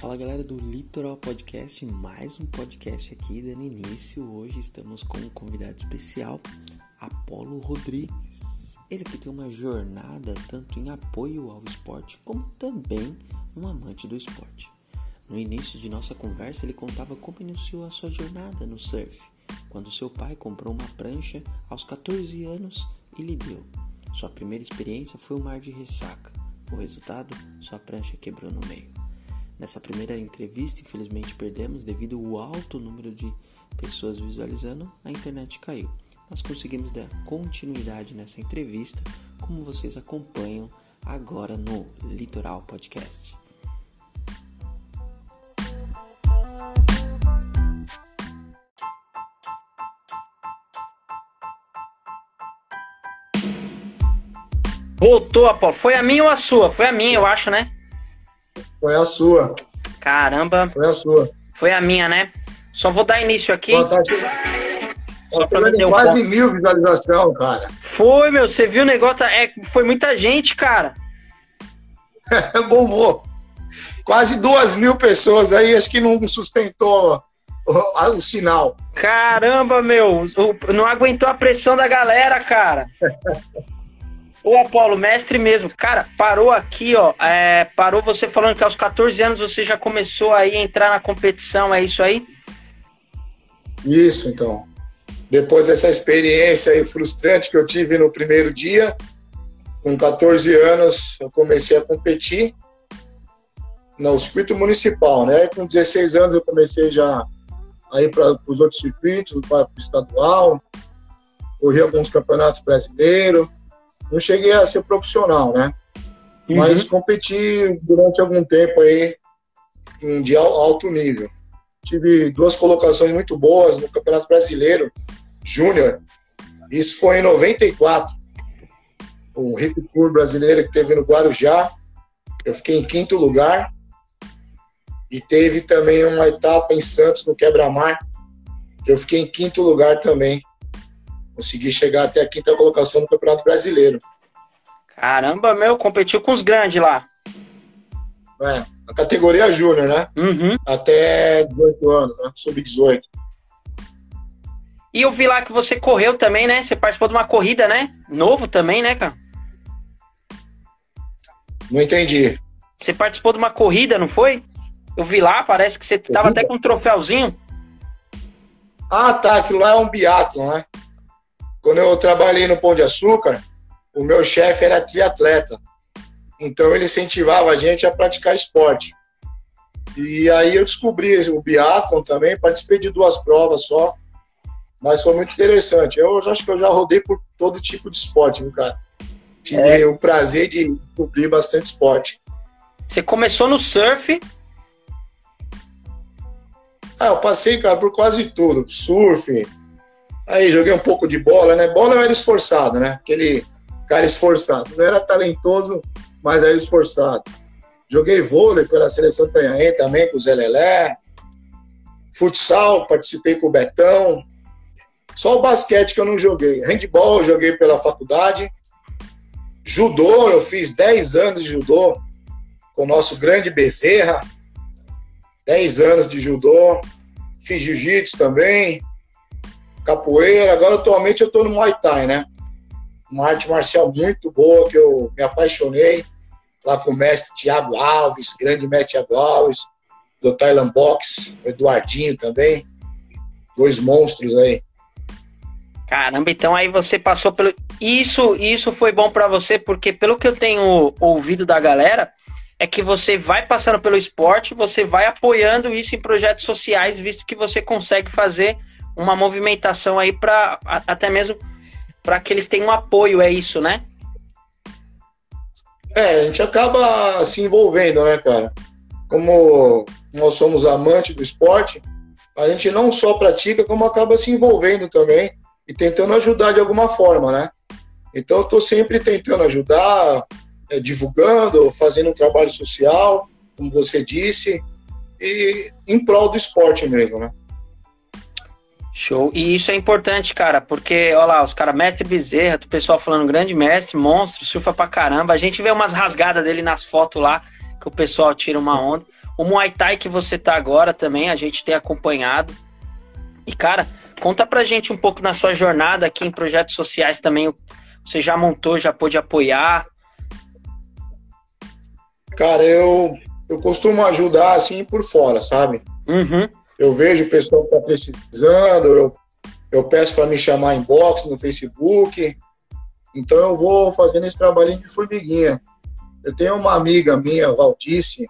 Fala galera do Litoral Podcast, mais um podcast aqui dando início. Hoje estamos com um convidado especial, Apolo Rodrigues. Ele que tem uma jornada tanto em apoio ao esporte como também um amante do esporte. No início de nossa conversa, ele contava como iniciou a sua jornada no surf, quando seu pai comprou uma prancha aos 14 anos e lhe deu. Sua primeira experiência foi o mar de ressaca. O resultado, sua prancha quebrou no meio. Nessa primeira entrevista, infelizmente perdemos devido ao alto número de pessoas visualizando, a internet caiu. Nós conseguimos dar continuidade nessa entrevista, como vocês acompanham agora no Litoral Podcast. Voltou, Apolo. Foi a minha ou a sua? Foi a minha, eu acho, né? Foi a sua. Caramba. Foi a sua. Foi a minha, né? Só vou dar início aqui. Boa tarde. Só pra meter um quase ponto. mil visualizações, cara. Foi, meu. Você viu o negócio? tá- É, foi muita gente, cara. Bombou. Quase duas mil pessoas aí, acho que não sustentou o, o sinal. Caramba, meu. o- Não aguentou a pressão da galera, cara. Ô, Apolo, mestre mesmo. Cara, parou aqui, ó. é, parou você falando que aos 14 anos você já começou aí a entrar na competição, é isso aí? Isso, então. Depois dessa experiência aí frustrante que eu tive no primeiro dia, com 14 anos, eu comecei a competir no circuito municipal, né? Com 16 anos eu comecei já a ir para os outros circuitos, para o estadual, corri alguns campeonatos brasileiros. Não cheguei a ser profissional, né? Mas competi durante algum tempo aí em de al- alto nível. Tive duas colocações muito boas no Campeonato Brasileiro Júnior. Isso foi em 94. O Rico Tour brasileiro que teve no Guarujá. Eu fiquei em quinto lugar. E teve também uma etapa em Santos, no Quebra-Mar, que eu fiquei em quinto lugar também. Consegui chegar até a quinta colocação no Campeonato Brasileiro. Caramba, meu, competiu com os grandes lá. É, a categoria Júnior, né? Uhum. Até 18 anos, né? Sub-18. E eu vi lá que você correu também, né? Você participou de uma corrida, né? Novo também, né, cara? Não entendi. Você participou de uma corrida, não foi? Eu vi lá, parece que você tava Corrida? até com um troféuzinho. Ah, tá. Aquilo lá é um biatlon, né? Quando eu trabalhei no Pão de Açúcar, o meu chefe era triatleta. Então ele incentivava a gente a praticar esporte. E aí eu descobri o biatlon também, participei de duas provas só, mas foi muito interessante. Eu acho que eu já rodei por todo tipo de esporte, viu, cara? Tive o prazer de cobrir bastante esporte. Você começou no surf. Ah, eu passei, cara, por quase tudo. Surf. Aí joguei um pouco de bola, né? Bola eu era esforçado, né? Aquele cara esforçado. Não era talentoso, mas era esforçado. Joguei vôlei pela seleção Tanhaém também, com o Zé Lelé. Futsal, participei com o Betão. Só o basquete que eu não joguei. Handball eu joguei pela faculdade. Judô, eu fiz 10 anos de judô com o nosso grande Bezerra. 10 anos de judô, fiz jiu-jitsu também, capoeira. Agora, atualmente, eu estou no Muay Thai, né? Uma arte marcial muito boa que eu me apaixonei lá com o mestre Tiago Alves, grande mestre Tiago Alves, do Thailand Box, Eduardinho também. Dois monstros aí. Caramba, então aí você passou pelo. Isso, isso foi bom pra você, porque pelo que eu tenho ouvido da galera, é que você vai passando pelo esporte, você vai apoiando isso em projetos sociais, visto que você consegue fazer uma movimentação aí para até mesmo para que eles tenham apoio, é isso, né? É, a gente acaba se envolvendo, né, cara? Como nós somos amantes do esporte, a gente não só pratica, como acaba se envolvendo também e tentando ajudar de alguma forma, né? Então, eu estou sempre tentando ajudar, é, divulgando, fazendo um trabalho social, como você disse, e em prol do esporte mesmo, né? Show. E isso é importante, cara, porque, olha lá, os caras, mestre Bezerra, o pessoal falando grande mestre, monstro, surfa pra caramba. A gente vê umas rasgadas dele nas fotos lá, que o pessoal tira uma onda. O Muay Thai que você tá agora também, a gente tem acompanhado. E, cara, conta pra gente um pouco na sua jornada aqui em projetos sociais também. Você já montou, já pôde apoiar? Cara, eu, eu costumo ajudar assim por fora, sabe? Uhum. Eu vejo o pessoal que tá precisando, eu, eu peço para me chamar em box no Facebook. Então eu vou fazendo esse trabalhinho de formiguinha. Eu tenho uma amiga minha, Valdice,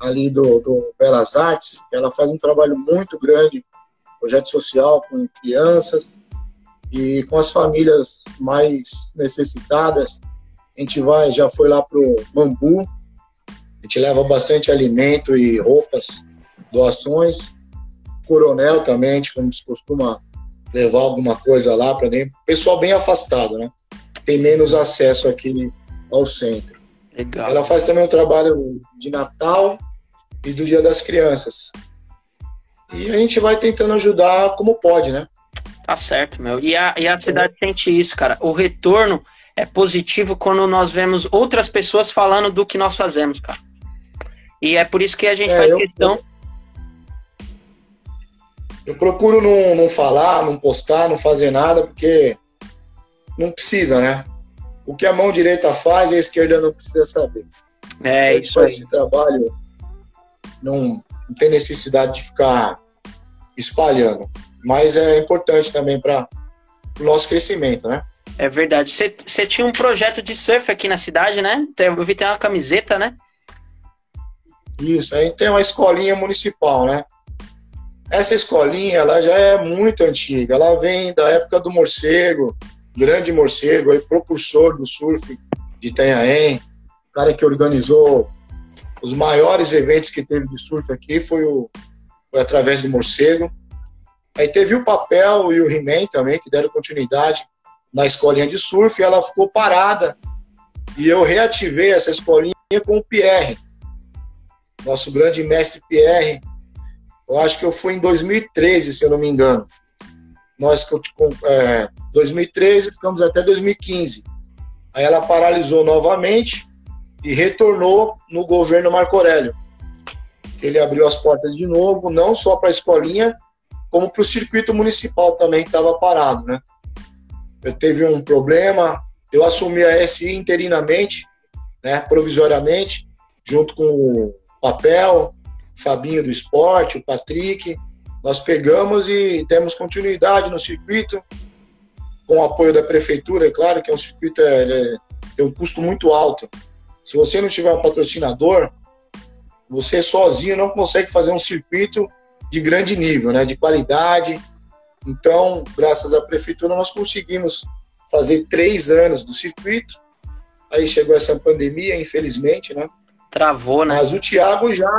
ali do, do Belas Artes, ela faz um trabalho muito grande, projeto social com crianças e com as famílias mais necessitadas. A gente vai, já foi lá pro Mambu, a gente leva bastante alimento e roupas, doações. Coronel também, a gente costuma levar alguma coisa lá para dentro. Pessoal bem afastado, né? Tem menos acesso aqui ao centro. Legal. Ela faz também um trabalho de Natal e do Dia das Crianças. E a gente vai tentando ajudar como pode, né? Tá certo, meu. E a, e a cidade sente isso, cara. O retorno é positivo quando nós vemos outras pessoas falando do que nós fazemos, cara. E é por isso que a gente é, faz eu, questão. Eu procuro não, não falar, não postar, não fazer nada, porque não precisa, né? O que a mão direita faz, a esquerda não precisa saber. É, isso aí. Esse trabalho não, não tem necessidade de ficar espalhando. Mas é importante também para o nosso crescimento, né? É verdade. Você tinha um projeto de surf aqui na cidade, né? Eu vi tem uma camiseta, né? Isso, aí tem uma escolinha municipal, né? Essa escolinha, ela já é muito antiga. Ela vem da época do morcego, grande morcego, aí, propulsor do surf de Itanhaém, cara que organizou os maiores eventos que teve de surf aqui foi, o, foi através do morcego. Aí teve o papel e o He-Man também, que deram continuidade na escolinha de surf, e ela ficou parada. E eu reativei essa escolinha com o Pierre, nosso grande mestre Pierre. Eu acho que eu fui em 2013, se eu não me engano. Nós, é, 2013, ficamos até 2015. Aí ela paralisou novamente e retornou no governo Marco Aurélio. Ele abriu as portas de novo, não só para a escolinha, como para o circuito municipal também, que estava parado, né? Eu teve um problema, eu assumi a SI interinamente, né, provisoriamente, junto com o Papel, Fabinho do Esporte, o Patrick, nós pegamos e demos continuidade no circuito, com o apoio da prefeitura, é claro que é um circuito é, é, tem um custo muito alto. Se você não tiver um patrocinador, você sozinho não consegue fazer um circuito de grande nível, né, de qualidade. Então, graças à prefeitura, nós conseguimos fazer três anos do circuito. Aí chegou essa pandemia, infelizmente, né? Travou, né? Mas o Thiago já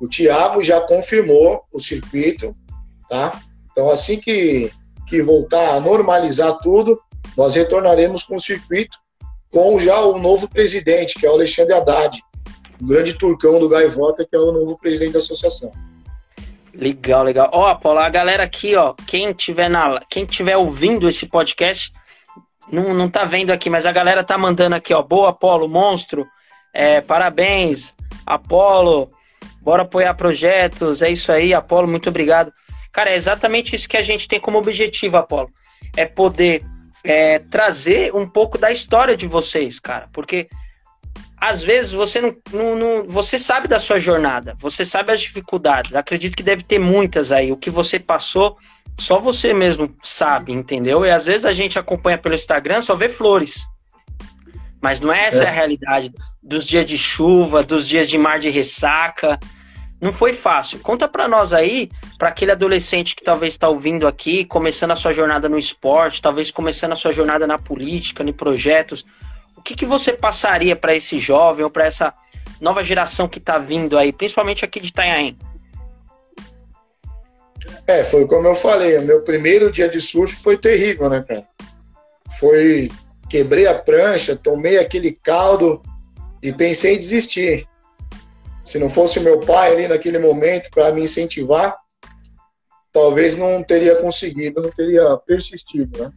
o Thiago já confirmou o circuito, tá? Então, assim que, que voltar a normalizar tudo, nós retornaremos com o circuito com já o novo presidente, que é o Alexandre Haddad, o grande turcão do Gaivota, que é o novo presidente da associação. Legal, legal. Ó, Paulo, a galera aqui, ó, quem tiver na, quem tiver ouvindo esse podcast, não, não tá vendo aqui, mas a galera tá mandando aqui, ó, boa, Apolo, monstro, é, parabéns, Apolo, bora apoiar projetos, é isso aí, Apolo, muito obrigado. Cara, é exatamente isso que a gente tem como objetivo, Apolo, é poder é, trazer um pouco da história de vocês, cara, porque às vezes você não, não, não, você sabe da sua jornada, você sabe as dificuldades. Acredito que deve ter muitas aí. O que você passou, só você mesmo sabe, entendeu? E às vezes a gente acompanha pelo Instagram, só vê flores. Mas não é essa é. a realidade dos dias de chuva, dos dias de mar de ressaca. Não foi fácil. Conta para nós aí, para aquele adolescente que talvez está ouvindo aqui, começando a sua jornada no esporte, talvez começando a sua jornada na política, em projetos o que, que você passaria para esse jovem ou para essa nova geração que está vindo aí, principalmente aqui de Itanhaém? É, foi como eu falei, o meu primeiro dia de surf foi terrível, né, cara? Foi. Quebrei a prancha, tomei aquele caldo e pensei em desistir. Se não fosse o meu pai ali naquele momento para me incentivar, talvez não teria conseguido, não teria persistido, né?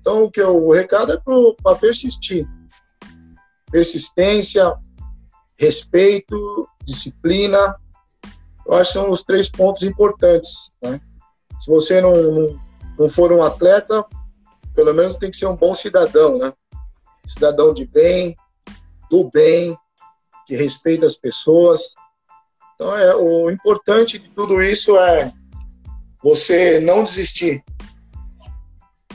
Então, o que eu, o recado é para persistir persistência, respeito, disciplina. Eu acho que são os três pontos importantes. Né? Se você não, não, não for um atleta, pelo menos tem que ser um bom cidadão, né? Cidadão de bem, do bem, que respeita as pessoas. Então, é, o importante de tudo isso é você não desistir.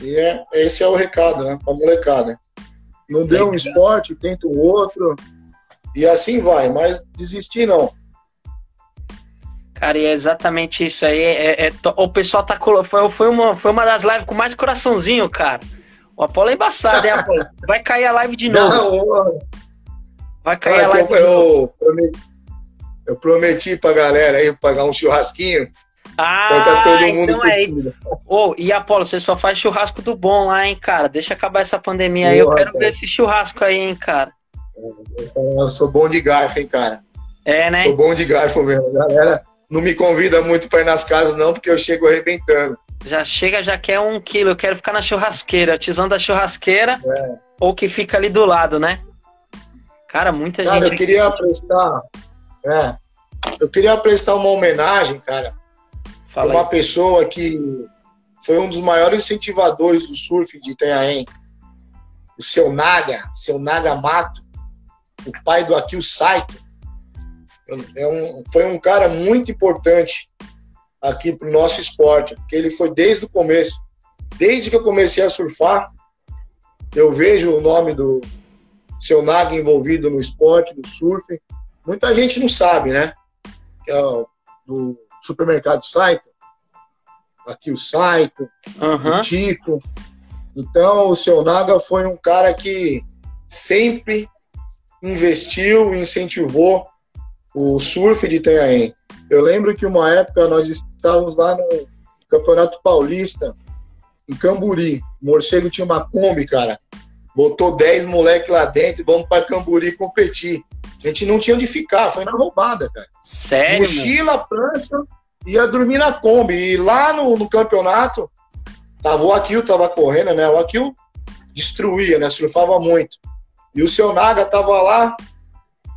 E é, esse é o recado, né? Pra molecada. Não deu um esporte, tenta o outro. E assim vai, mas desistir não. Cara, e é exatamente isso aí. É, é, o pessoal tá. Foi, foi, uma, foi uma das lives com mais coraçãozinho, cara. O Apolo é embaçado, hein, Apolo? Vai cair a live de novo. Não, Vai cair ah, a live eu. Eu prometi, eu prometi pra galera aí pagar um churrasquinho. Ah, então tá todo mundo então é isso. Oh, e Apolo, você só faz churrasco do bom lá, hein, cara? Deixa acabar essa pandemia aí. Eu quero ver esse churrasco aí, hein, cara. Eu sou bom de garfo, hein, cara. É, né? Sou bom de garfo mesmo. Galera, não me convida muito para ir nas casas, não, porque eu chego arrebentando. Já chega, já quer um quilo. Eu quero ficar na churrasqueira. Tizão da churrasqueira é. ou que fica ali do lado, né? Cara, muita cara, gente. Eu queria prestar. É, eu queria prestar uma homenagem, cara, Fala uma aí. pessoa que foi um dos maiores incentivadores do surf de Itanhaém. O seu Naga, seu Naga Mato, o pai do Akil Saito. É um, foi um cara muito importante aqui para o nosso esporte, porque ele foi desde o começo. Desde que eu comecei a surfar, eu vejo o nome do seu Naga envolvido no esporte, do surf. Muita gente não sabe, né? Que é o, do supermercado Saito, aqui o Saito, uhum. o Tico. Então, o seu Naga foi um cara que sempre investiu, incentivou o surf de Itanhaém. Eu lembro que uma época nós estávamos lá no Campeonato Paulista, em Camburi. O Morcego tinha uma Kombi, cara. Botou 10 moleques lá dentro e vamos para Camburi competir. A gente não tinha onde ficar, foi na roubada, cara. Sério? Mochila, prancha, ia dormir na Kombi. E lá no, no campeonato, tava o Akil, tava correndo, né? O Akil destruía, né? Surfava muito. E o seu Naga tava lá.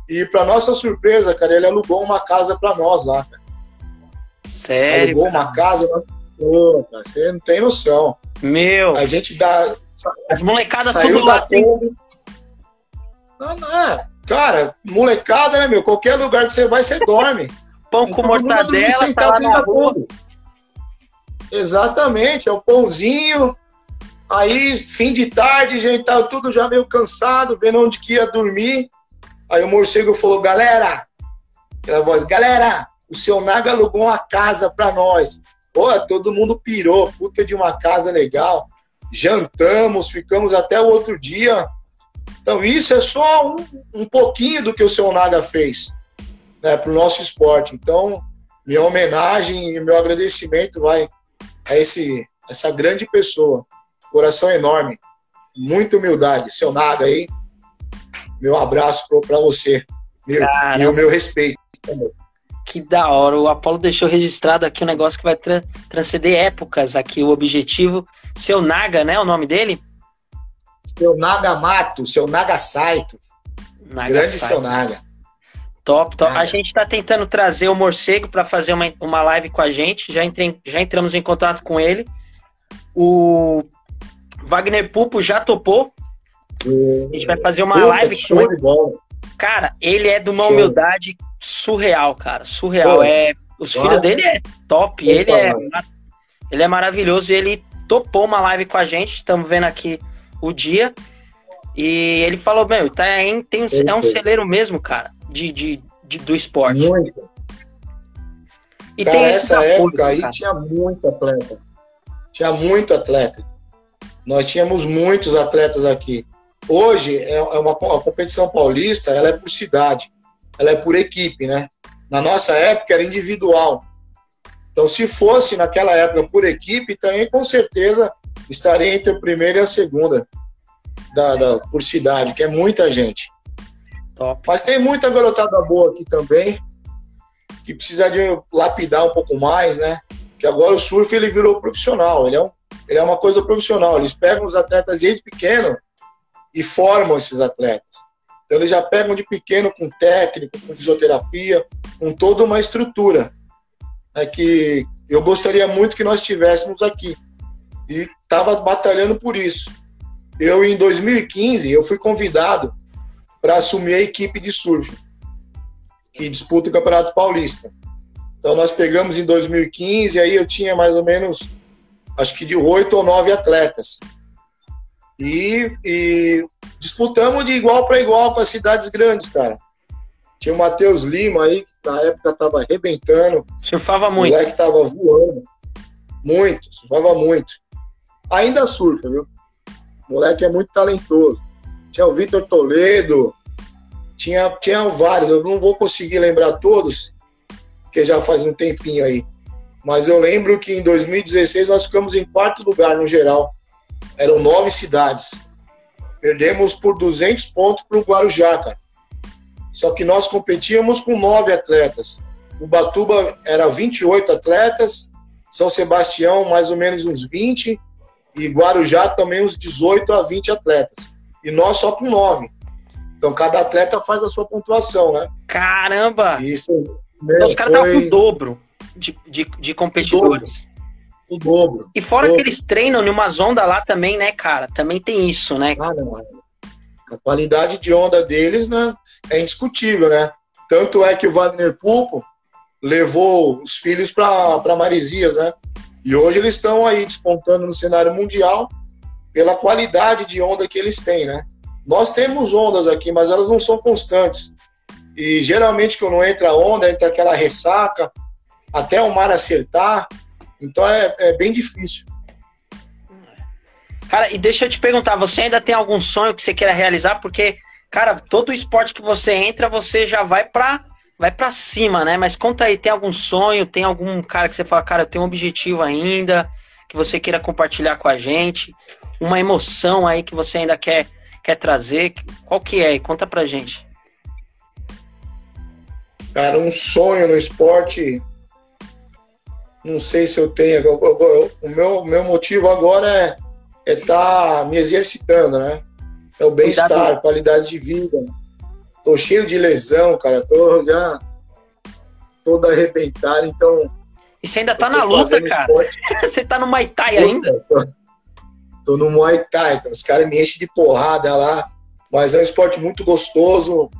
E para nossa surpresa, cara, ele alugou uma casa para nós lá, cara. Sério? Alugou cara? uma casa. Pô, cara, você não tem noção. Meu. A gente dá. As molecadas tudo lá. Não, não, é. Cara, molecada, né, meu? Qualquer lugar que você vai, você dorme. Pão com mortadela, tá lá na rua. Exatamente, é o pãozinho. Aí, fim de tarde, gente tava tudo já meio cansado, vendo onde que ia dormir. Aí o morcego falou, galera, aquela voz, galera, o seu Naga alugou uma casa pra nós. Pô, todo mundo pirou, puta de uma casa legal. Jantamos, ficamos até o outro dia. Então, isso é só um, um pouquinho do que o seu Naga fez né, para o nosso esporte. Então, minha homenagem e meu agradecimento vai a esse, essa grande pessoa. Coração enorme, muita humildade. Seu Naga aí, meu abraço para você meu, e o meu respeito Que da hora. O Apolo deixou registrado aqui um negócio que vai tra transcender épocas aqui. O objetivo. Seu Naga, né? O nome dele? Seu Naga Mato, seu Naga Saito. Naga Grande Saito. seu Naga. Top, top. A gente está tentando trazer o Morcego para fazer uma, uma live com a gente. Já, entrei, já entramos em contato com ele. O Wagner Pupo já topou. A gente vai fazer uma Puta, live com ele. Cara, ele é de uma show. humildade surreal, cara. Surreal. Pô, é, os filhos dele é top. ele é, ele é maravilhoso. E ele topou uma live com a gente. Estamos vendo aqui o dia. E ele falou, meu, tá, tem, é um celeiro mesmo, cara de, de, de do esporte. Muito. E cara, tem essa época aí cara. tinha muito atleta. Tinha muito atleta. Nós tínhamos muitos atletas aqui. Hoje, é, é uma, a competição paulista, ela é por cidade. Ela é por equipe, né? Na nossa época era individual. Então, se fosse naquela época por equipe, também com certeza estaria entre a primeira e a segunda da, da, por cidade, que é muita gente. Top. Mas tem muita garotada boa aqui também, que precisa de lapidar um pouco mais, né? Que agora o surf ele virou profissional, ele é, um, ele é uma coisa profissional. Eles pegam os atletas desde pequeno e formam esses atletas. Então eles já pegam de pequeno com técnico, com fisioterapia, com toda uma estrutura é que eu gostaria muito que nós tivéssemos aqui. E estava batalhando por isso. Eu, em 2015, eu fui convidado para assumir a equipe de surf, que disputa o Campeonato Paulista. Então, nós pegamos em 2015, aí eu tinha mais ou menos, acho que de oito ou nove atletas. E, e disputamos de igual para igual com as cidades grandes, cara. Tinha o Matheus Lima aí, que na época estava arrebentando. Surfava muito. O moleque estava voando. Muito, surfava muito. Ainda surfa, viu? O moleque é muito talentoso. Tinha o Vitor Toledo, tinha, tinha vários, eu não vou conseguir lembrar todos, porque já faz um tempinho aí. Mas eu lembro que em 2016 nós ficamos em quarto lugar no geral. Eram nove cidades. Perdemos por 200 pontos para o Guarujá, cara. Só que nós competíamos com nove atletas. O Batuba era 28 atletas, São Sebastião mais ou menos uns 20 e Guarujá também uns 18 a 20 atletas. E nós só com nove. Então cada atleta faz a sua pontuação, né? Caramba! Isso. Então, os caras estavam com o dobro de, de, de competidores. Dobro. O dobro. E fora dobro. que eles treinam numa onda lá também, né, cara? Também tem isso, né? Ah, não. A qualidade de onda deles né, é indiscutível, né? Tanto é que o Wagner Pulpo levou os filhos para Maresias, né? E hoje eles estão aí despontando no cenário mundial pela qualidade de onda que eles têm, né? Nós temos ondas aqui, mas elas não são constantes. E geralmente quando entra onda, entra aquela ressaca, até o mar acertar. Então é, é bem difícil. Cara, e deixa eu te perguntar, você ainda tem algum sonho que você queira realizar? Porque, cara, todo esporte que você entra, você já vai pra, vai pra cima, né? Mas conta aí, tem algum sonho, tem algum cara que você fala, cara, eu tenho um objetivo ainda, que você queira compartilhar com a gente? Uma emoção aí que você ainda quer, quer trazer? Qual que é? Conta pra gente. Cara, um sonho no esporte, não sei se eu tenho. O meu, meu motivo agora é é estar tá me exercitando, né? É o bem-estar, qualidade de vida. Tô cheio de lesão, cara. Tô já todo arrebentado, então. E você ainda tá na luta, cara. você tá no Muay Thai ainda? Tô, tô no Muay Thai, os caras me enchem de porrada lá. Mas é um esporte muito gostoso,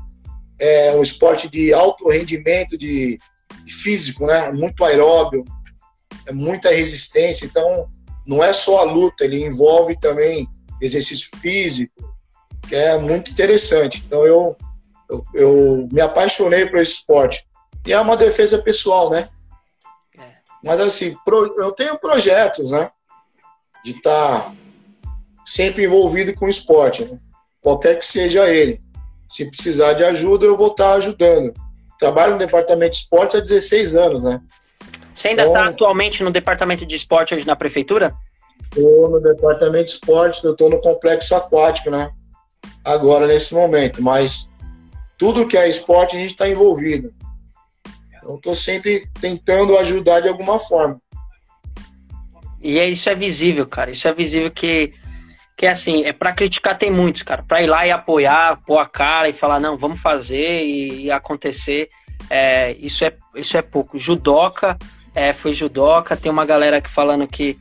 é um esporte de alto rendimento, de, de físico, né? Muito aeróbio, é muita resistência. Então, não é só a luta, ele envolve também exercício físico, que é muito interessante. Então eu, eu, eu me apaixonei por esse esporte. E é uma defesa pessoal, né? É. Mas assim, pro, eu tenho projetos, né? De estar tá sempre envolvido com o esporte, né? qualquer que seja ele. Se precisar de ajuda, eu vou estar tá ajudando. Trabalho no departamento de esportes há 16 anos, né? Você ainda está então, atualmente no departamento de esporte hoje na prefeitura? Estou no departamento de esporte, eu estou no complexo aquático, né? Agora, nesse momento. Mas tudo que é esporte, a gente está envolvido. Então, estou sempre tentando ajudar de alguma forma. E é, isso é visível, cara. Isso é visível que, que é assim, é para criticar tem muitos, cara. Para ir lá e apoiar, pôr a cara e falar, não, vamos fazer e, e acontecer. É, isso, é, isso é pouco. Judoca é, foi judoca, tem uma galera aqui falando que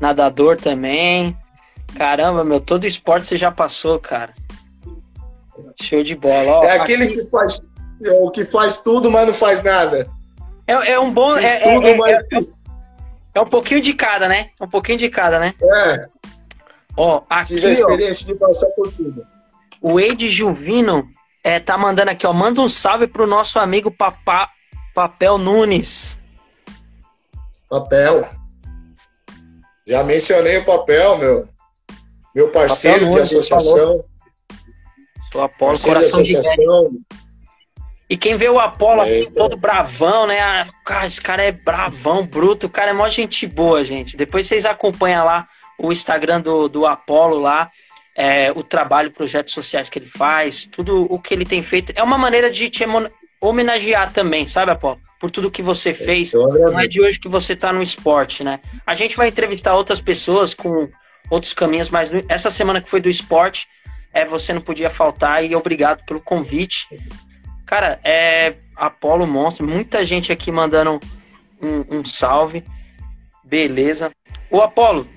nadador também. Caramba, meu, todo esporte você já passou, cara. Show de bola. Ó, é aquele aqui... que faz é o que faz tudo, mas não faz nada. É, é um bom. É, tudo, é, mas... é, é, um pouquinho de cada, né? Um pouquinho de cada, né? É. Ó, aqui, Tive a experiência ó, de passar por tudo. O Ed Juvino é, tá mandando aqui, ó. Manda um salve pro nosso amigo Papá, Papel Nunes. Papel. Já mencionei o papel, meu. Meu parceiro papel de associação. Sou Apolo, coração de, associação. E quem vê o Apolo é, aqui todo bravão, né? Ah, cara, esse cara é bravão, bruto. O cara é mó gente boa, gente. Depois vocês acompanham lá o Instagram do, do Apolo lá. É, o trabalho, projetos sociais que ele faz, tudo o que ele tem feito. É uma maneira de te homenagear também, sabe, Apolo? Por tudo que você fez. Não é de hoje que você está no esporte, né? A gente vai entrevistar outras pessoas com outros caminhos, mas essa semana que foi do esporte, é você não podia faltar e obrigado pelo convite. Cara, é Apolo Monstro, muita gente aqui mandando um, um salve. Beleza. O Apolo,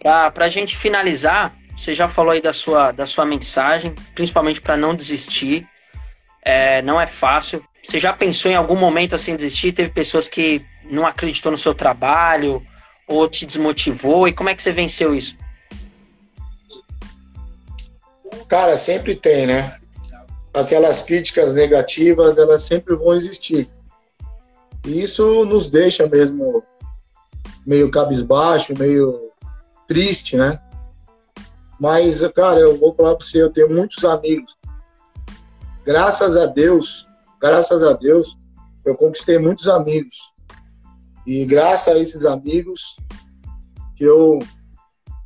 pra, pra gente finalizar, você já falou aí da sua, da sua mensagem, principalmente para não desistir. É, não é fácil. Você já pensou em algum momento assim desistir? Teve pessoas que não acreditou no seu trabalho ou te desmotivou? E como é que você venceu isso? Cara, sempre tem, né? Aquelas críticas negativas, elas sempre vão existir. E isso nos deixa mesmo meio cabisbaixo, meio triste, né? Mas, cara, eu vou falar para você, eu tenho muitos amigos. Graças a Deus, graças a Deus, eu conquistei muitos amigos. E graças a esses amigos que eu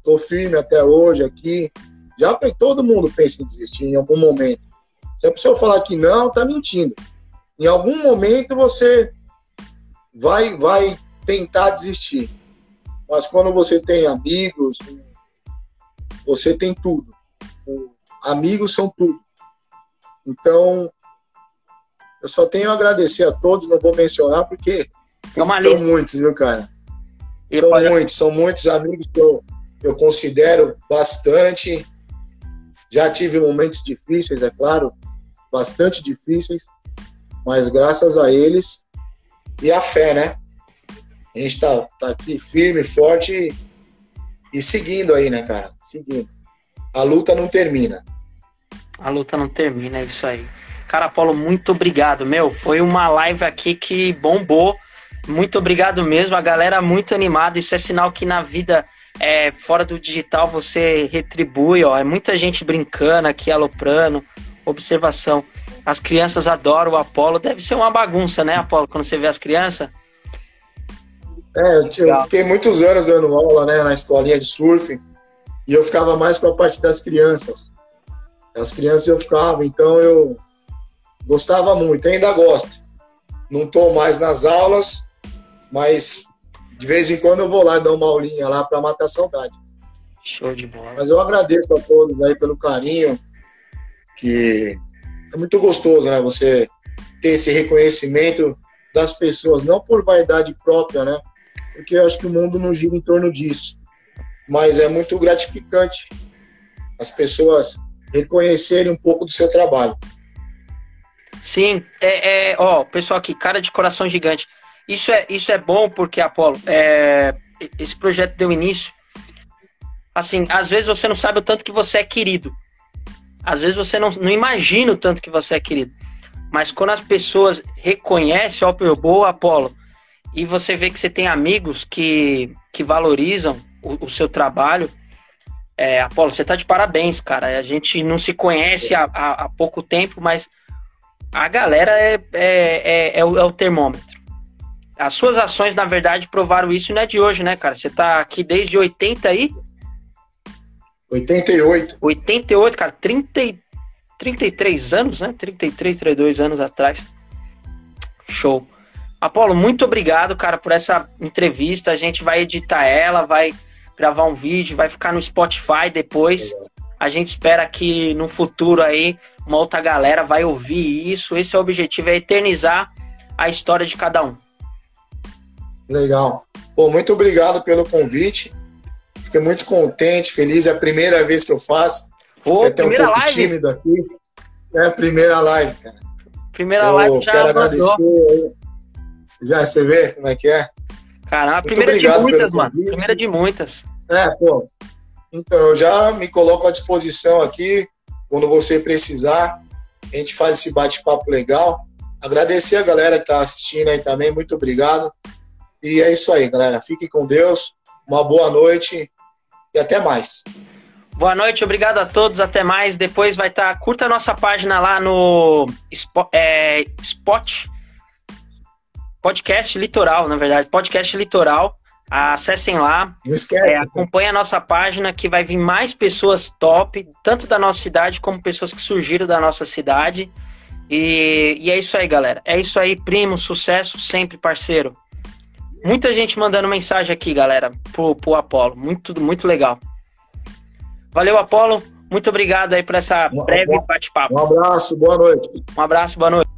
tô firme até hoje aqui. Já todo mundo pensa em desistir em algum momento. Se a pessoa falar que não, tá mentindo. Em algum momento você vai vai tentar desistir. Mas quando você tem amigos, você tem tudo. Amigos são tudo. Então, eu só tenho a agradecer a todos, não vou mencionar porque são muitos, viu, cara? São muitos, são muitos amigos que eu, eu considero bastante. Já tive momentos difíceis, é claro, bastante difíceis, mas graças a eles e a fé, né? A gente tá, tá aqui firme, forte e, e seguindo aí, né, cara? Seguindo. A luta não termina. A luta não termina, é isso aí. Cara, Paulo, muito obrigado, meu. Foi uma live aqui que bombou. Muito obrigado mesmo, a galera muito animada. Isso é sinal que na vida é, fora do digital você retribui, ó. É muita gente brincando aqui, aloprando, observação. As crianças adoram o Apolo. Deve ser uma bagunça, né, Apolo, quando você vê as crianças? É, eu fiquei muitos anos dando aula, né, na escolinha de surf. E eu ficava mais com a parte das crianças. As crianças eu ficava, então eu gostava muito, ainda gosto. Não estou mais nas aulas, mas de vez em quando eu vou lá dar uma aulinha lá para matar a saudade. Show de bola. Mas eu agradeço a todos aí pelo carinho, que é muito gostoso, né? Você ter esse reconhecimento das pessoas, não por vaidade própria, né? Porque eu acho que o mundo não gira em torno disso. Mas é muito gratificante as pessoas reconhecerem um pouco do seu trabalho. Sim, é, é ó, pessoal aqui, cara de coração gigante. Isso é, isso é bom porque, Apolo, é, esse projeto deu início. Assim, às vezes você não sabe o tanto que você é querido. Às vezes você não, não imagina o tanto que você é querido. Mas quando as pessoas reconhecem, ó, boa, Apolo, e você vê que você tem amigos que, que valorizam o, o seu trabalho, é, Apolo, você tá de parabéns, cara. A gente não se conhece há, há, há pouco tempo, mas a galera é, é, é, é, o, é o termômetro as suas ações, na verdade, provaram isso não é de hoje, né, cara? Você tá aqui desde 80 aí? 88. 88, cara, 30, 33 anos, né? 33, 32 anos atrás. Show. Apolo, muito obrigado, cara, por essa entrevista. A gente vai editar ela, vai gravar um vídeo, vai ficar no Spotify depois. A gente espera que no futuro aí uma outra galera vai ouvir isso. Esse é o objetivo, é eternizar a história de cada um. Legal. Pô, muito obrigado pelo convite. Fiquei muito contente, feliz. É a primeira vez que eu faço. Pô, até um pouco live. tímido aqui. É a primeira live, cara. Primeira eu live já quero agradecer. Já você vê como é que é? Caramba, primeira de muitas, mano. Primeira de muitas. É, pô. Então, eu já me coloco à disposição aqui. Quando você precisar, a gente faz esse bate-papo legal. Agradecer a galera que está assistindo aí também. Muito obrigado. E é isso aí, galera. Fiquem com Deus. Uma boa noite e até mais. Boa noite, obrigado a todos, até mais. Depois vai estar. Tá, curta a nossa página lá no é, Spot. Podcast Litoral, na verdade. Podcast Litoral. Acessem lá. Esquece. É, acompanhe a nossa página que vai vir mais pessoas top, tanto da nossa cidade como pessoas que surgiram da nossa cidade. E, e é isso aí, galera. É isso aí, primo. Sucesso sempre, parceiro. Muita gente mandando mensagem aqui, galera, pro, pro Apolo. Muito, muito legal. Valeu, Apolo. Muito obrigado aí por essa breve bate-papo. Um abraço, boa noite. Um abraço, boa noite.